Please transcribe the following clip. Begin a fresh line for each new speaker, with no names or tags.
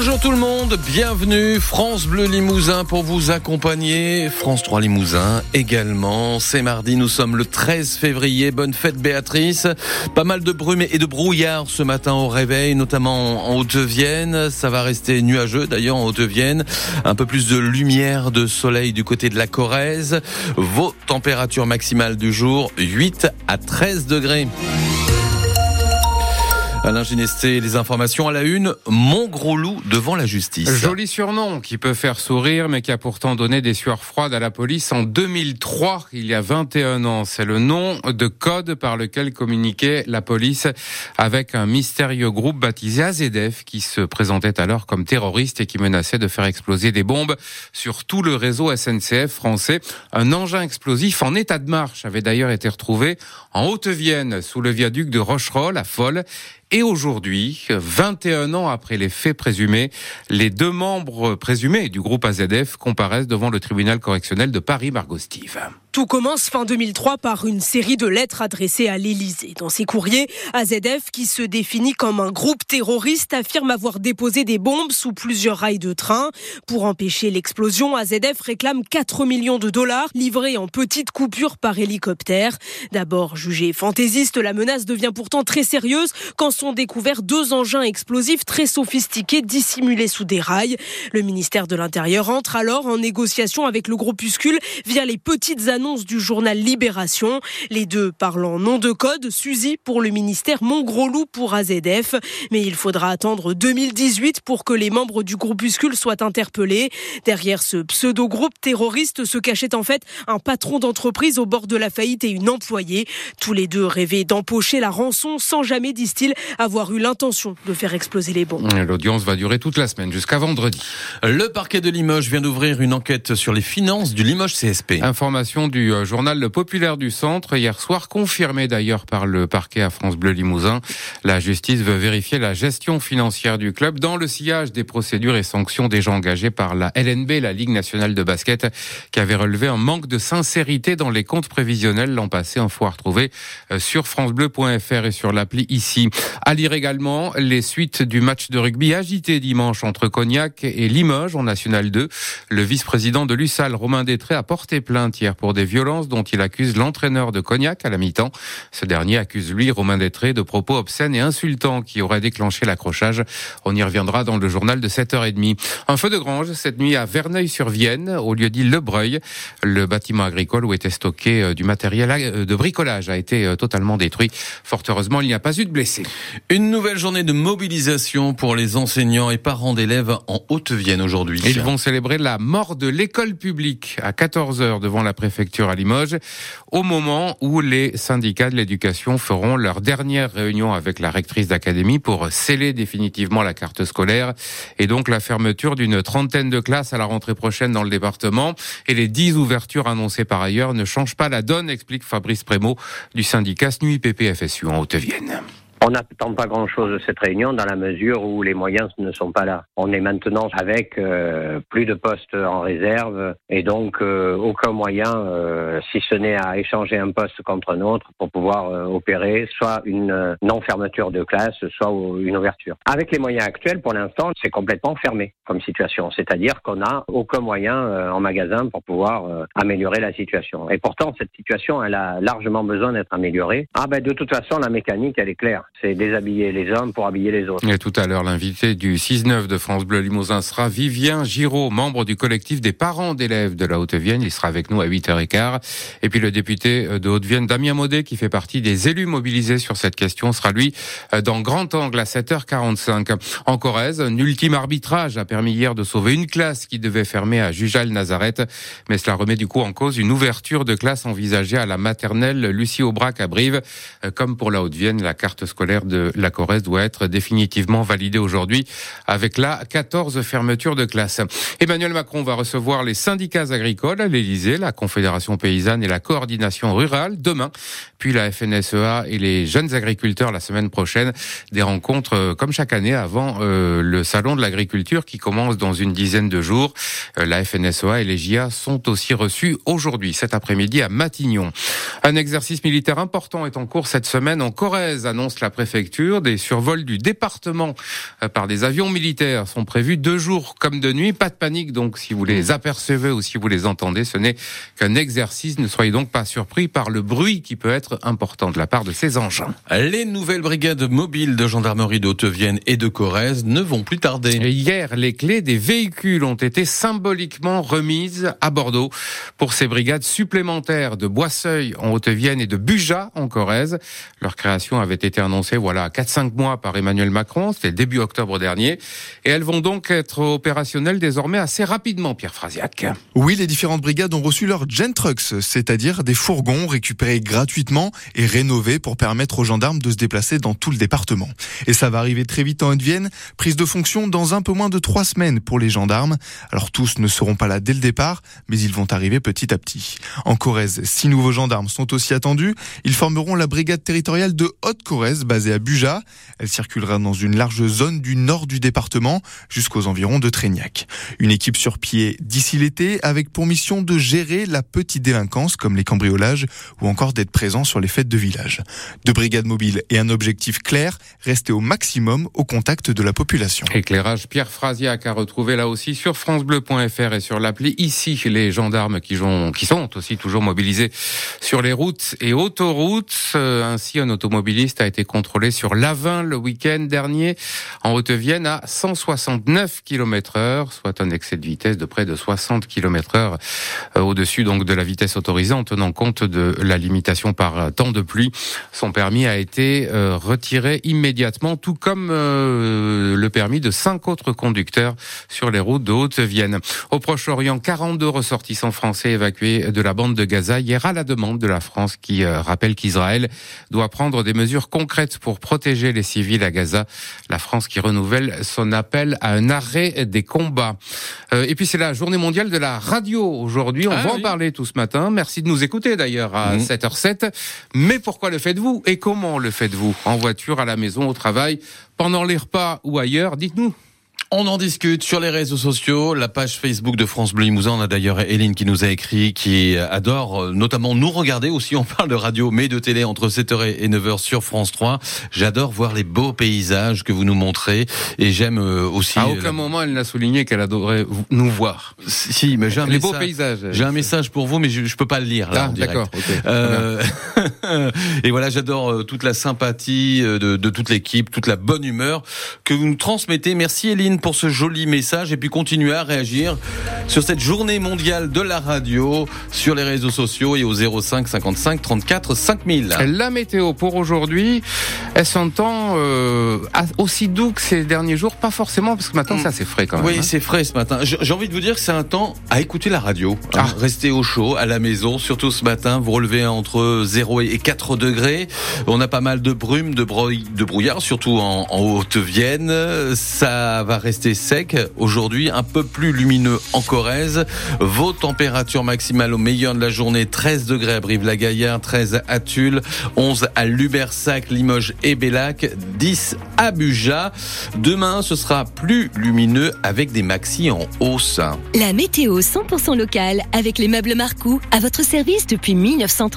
Bonjour tout le monde, bienvenue France Bleu Limousin pour vous accompagner, France 3 Limousin également. C'est mardi, nous sommes le 13 février, bonne fête Béatrice. Pas mal de brume et de brouillard ce matin au réveil, notamment en Haute-Vienne. Ça va rester nuageux d'ailleurs en Haute-Vienne. Un peu plus de lumière, de soleil du côté de la Corrèze. Vos températures maximales du jour, 8 à 13 degrés. Alain Ginesté, les informations à la une. Mon gros loup devant la justice.
Joli surnom qui peut faire sourire, mais qui a pourtant donné des sueurs froides à la police en 2003, il y a 21 ans. C'est le nom de code par lequel communiquait la police avec un mystérieux groupe baptisé AZF qui se présentait alors comme terroriste et qui menaçait de faire exploser des bombes sur tout le réseau SNCF français. Un engin explosif en état de marche avait d'ailleurs été retrouvé en Haute-Vienne sous le viaduc de Rocherolles à Folle et aujourd'hui, 21 ans après les faits présumés, les deux membres présumés du groupe AZF comparaissent devant le tribunal correctionnel de Paris-Margostive.
Tout commence fin 2003 par une série de lettres adressées à l'Élysée. Dans ces courriers, AZF, qui se définit comme un groupe terroriste, affirme avoir déposé des bombes sous plusieurs rails de train. Pour empêcher l'explosion, AZF réclame 4 millions de dollars livrés en petites coupures par hélicoptère. D'abord jugée fantaisiste, la menace devient pourtant très sérieuse quand sont découverts deux engins explosifs très sophistiqués dissimulés sous des rails. Le ministère de l'Intérieur entre alors en négociation avec le groupuscule via les petites annonces du journal Libération. Les deux parlant en nom de code, Suzy pour le ministère, Montgrosloup pour AZF. Mais il faudra attendre 2018 pour que les membres du groupuscule soient interpellés. Derrière ce pseudo-groupe terroriste se cachait en fait un patron d'entreprise au bord de la faillite et une employée. Tous les deux rêvaient d'empocher la rançon sans jamais, disent-ils, avoir eu l'intention de faire exploser les bombes.
L'audience va durer toute la semaine jusqu'à vendredi.
Le parquet de Limoges vient d'ouvrir une enquête sur les finances du Limoges CSP.
Information du euh, journal Le Populaire du Centre hier soir, confirmée d'ailleurs par le parquet à France Bleu Limousin. La justice veut vérifier la gestion financière du club dans le sillage des procédures et sanctions déjà engagées par la LNB, la Ligue nationale de basket, qui avait relevé un manque de sincérité dans les comptes prévisionnels l'an passé. Info à retrouver euh, sur francebleu.fr et sur l'appli ici. À lire également les suites du match de rugby agité dimanche entre Cognac et Limoges en National 2. Le vice-président de l'USAL, Romain Détré, a porté plainte hier pour des violences dont il accuse l'entraîneur de Cognac à la mi-temps. Ce dernier accuse lui, Romain Détré, de propos obscènes et insultants qui auraient déclenché l'accrochage. On y reviendra dans le journal de 7h30. Un feu de grange cette nuit à Verneuil-sur-Vienne, au lieu dit Le Breuil. Le bâtiment agricole où était stocké euh, du matériel euh, de bricolage a été euh, totalement détruit. Fort heureusement, il n'y a pas eu de blessés.
Une nouvelle journée de mobilisation pour les enseignants et parents d'élèves en Haute-Vienne aujourd'hui.
Ils vont célébrer la mort de l'école publique à 14h devant la préfecture à Limoges, au moment où les syndicats de l'éducation feront leur dernière réunion avec la rectrice d'académie pour sceller définitivement la carte scolaire et donc la fermeture d'une trentaine de classes à la rentrée prochaine dans le département. Et les dix ouvertures annoncées par ailleurs ne changent pas la donne, explique Fabrice Prémot du syndicat SNUIPP-FSU en Haute-Vienne.
On n'attend pas grand-chose de cette réunion dans la mesure où les moyens ne sont pas là. On est maintenant avec euh, plus de postes en réserve et donc euh, aucun moyen, euh, si ce n'est à échanger un poste contre un autre pour pouvoir opérer soit une non-fermeture de classe, soit une ouverture. Avec les moyens actuels, pour l'instant, c'est complètement fermé comme situation. C'est-à-dire qu'on n'a aucun moyen en magasin pour pouvoir améliorer la situation. Et pourtant, cette situation, elle a largement besoin d'être améliorée. Ah ben de toute façon, la mécanique, elle est claire c'est déshabiller les hommes pour habiller les autres.
Et tout à l'heure, l'invité du 6-9 de France Bleu Limousin sera Vivien Giraud, membre du collectif des parents d'élèves de la Haute-Vienne. Il sera avec nous à 8h15. Et puis le député de Haute-Vienne, Damien Maudet, qui fait partie des élus mobilisés sur cette question, sera lui dans Grand Angle à 7h45. En Corrèze, un ultime arbitrage a permis hier de sauver une classe qui devait fermer à Jujal-Nazareth. Mais cela remet du coup en cause une ouverture de classe envisagée à la maternelle Lucie Aubrac à Brive. Comme pour la Haute-Vienne, la carte scolaire de la Corrèze doit être définitivement validé aujourd'hui avec la 14 fermetures de classe. Emmanuel Macron va recevoir les syndicats agricoles à l'Elysée, la Confédération paysanne et la coordination rurale demain, puis la FNSEA et les jeunes agriculteurs la semaine prochaine. Des rencontres euh, comme chaque année avant euh, le salon de l'agriculture qui commence dans une dizaine de jours. Euh, la FNSEA et les JA sont aussi reçus aujourd'hui, cet après-midi à Matignon. Un exercice militaire important est en cours cette semaine en Corrèze, annonce la préfecture. Des survols du département euh, par des avions militaires sont prévus deux jours comme de nuit. Pas de panique donc si vous les apercevez ou si vous les entendez, ce n'est qu'un exercice. Ne soyez donc pas surpris par le bruit qui peut être important de la part de ces engins.
Les nouvelles brigades mobiles de gendarmerie de Haute-Vienne et de Corrèze ne vont plus tarder.
Et hier, les clés des véhicules ont été symboliquement remises à Bordeaux pour ces brigades supplémentaires de Boisseuil en Haute-Vienne et de Buja en Corrèze. Leur création avait été annoncée voilà 4-5 mois par Emmanuel Macron, c'était début octobre dernier, et elles vont donc être opérationnelles désormais assez rapidement, Pierre Frasiac.
Oui, les différentes brigades ont reçu leurs Gentrucks, c'est-à-dire des fourgons récupérés gratuitement et rénovés pour permettre aux gendarmes de se déplacer dans tout le département. Et ça va arriver très vite en Haute-Vienne, prise de fonction dans un peu moins de trois semaines pour les gendarmes. Alors tous ne seront pas là dès le départ, mais ils vont arriver petit à petit. En Corrèze, six nouveaux gendarmes sont aussi attendus. Ils formeront la brigade territoriale de Haute-Corrèze basée à Buja. Elle circulera dans une large zone du nord du département jusqu'aux environs de Trégnac. Une équipe sur pied d'ici l'été avec pour mission de gérer la petite délinquance comme les cambriolages ou encore d'être présent sur les fêtes de village. Deux brigades mobiles et un objectif clair, rester au maximum au contact de la population.
Éclairage Pierre Frasiac a retrouvé là aussi sur francebleu.fr et sur l'appli ici les gendarmes qui, sont aussi toujours mobilisés sur les routes et autoroutes. Euh, ainsi, un automobiliste a été contrôlé sur l'Avin le week-end dernier en Haute-Vienne à 169 km heure, soit un excès de vitesse de près de 60 km heure euh, au-dessus donc de la vitesse autorisée en tenant compte de la limitation par temps de pluie. Son permis a été euh, retiré immédiatement, tout comme euh, le permis de cinq autres conducteurs sur les routes de Haute-Vienne. Au Proche-Orient, 42 ressortissants français évacués de la bande de Gaza hier à la demande de la France qui rappelle qu'Israël doit prendre des mesures concrètes pour protéger les civils à Gaza. La France qui renouvelle son appel à un arrêt des combats. Euh, et puis c'est la journée mondiale de la radio aujourd'hui. On ah va en parler tout ce matin. Merci de nous écouter d'ailleurs à 7h07. Mmh. Mais pourquoi le faites-vous et comment le faites-vous? En voiture, à la maison, au travail, pendant les repas ou ailleurs? Dites-nous.
On en discute sur les réseaux sociaux, la page Facebook de France Bleu Limousin. On a d'ailleurs Hélène qui nous a écrit, qui adore euh, notamment nous regarder aussi. On parle de radio, mais de télé entre 7h et 9h sur France 3. J'adore voir les beaux paysages que vous nous montrez et j'aime euh, aussi.
À aucun moment elle n'a souligné qu'elle adorait nous voir.
Si, mais j'ai un les beaux paysages. J'ai un message pour vous, mais je, je peux pas le lire là. Ah,
d'accord.
Euh... et voilà, j'adore toute la sympathie de, de toute l'équipe, toute la bonne humeur que vous nous transmettez. Merci Hélène pour ce joli message et puis continuer à réagir sur cette journée mondiale de la radio sur les réseaux sociaux et au 05 55 34 5000.
La météo pour aujourd'hui, elle s'entend euh, aussi doux que ces derniers jours, pas forcément parce que maintenant ça c'est frais quand même.
Oui, hein. c'est frais ce matin. J'ai envie de vous dire que c'est un temps à écouter la radio, hein. ah. rester au chaud à la maison, surtout ce matin, vous relevez entre 0 et 4 degrés. On a pas mal de brume, de, de brouillard, surtout en, en Haute-Vienne. Ça va rester sec. Aujourd'hui, un peu plus lumineux en Corrèze. Vos températures maximales au meilleur de la journée, 13 degrés à Brive-la-Gaillarde, 13 à Tulle, 11 à Lubersac, Limoges et Bellac, 10 à Buja. Demain, ce sera plus lumineux avec des maxis en hausse.
La météo 100% locale avec les meubles Marcou à votre service depuis 1930.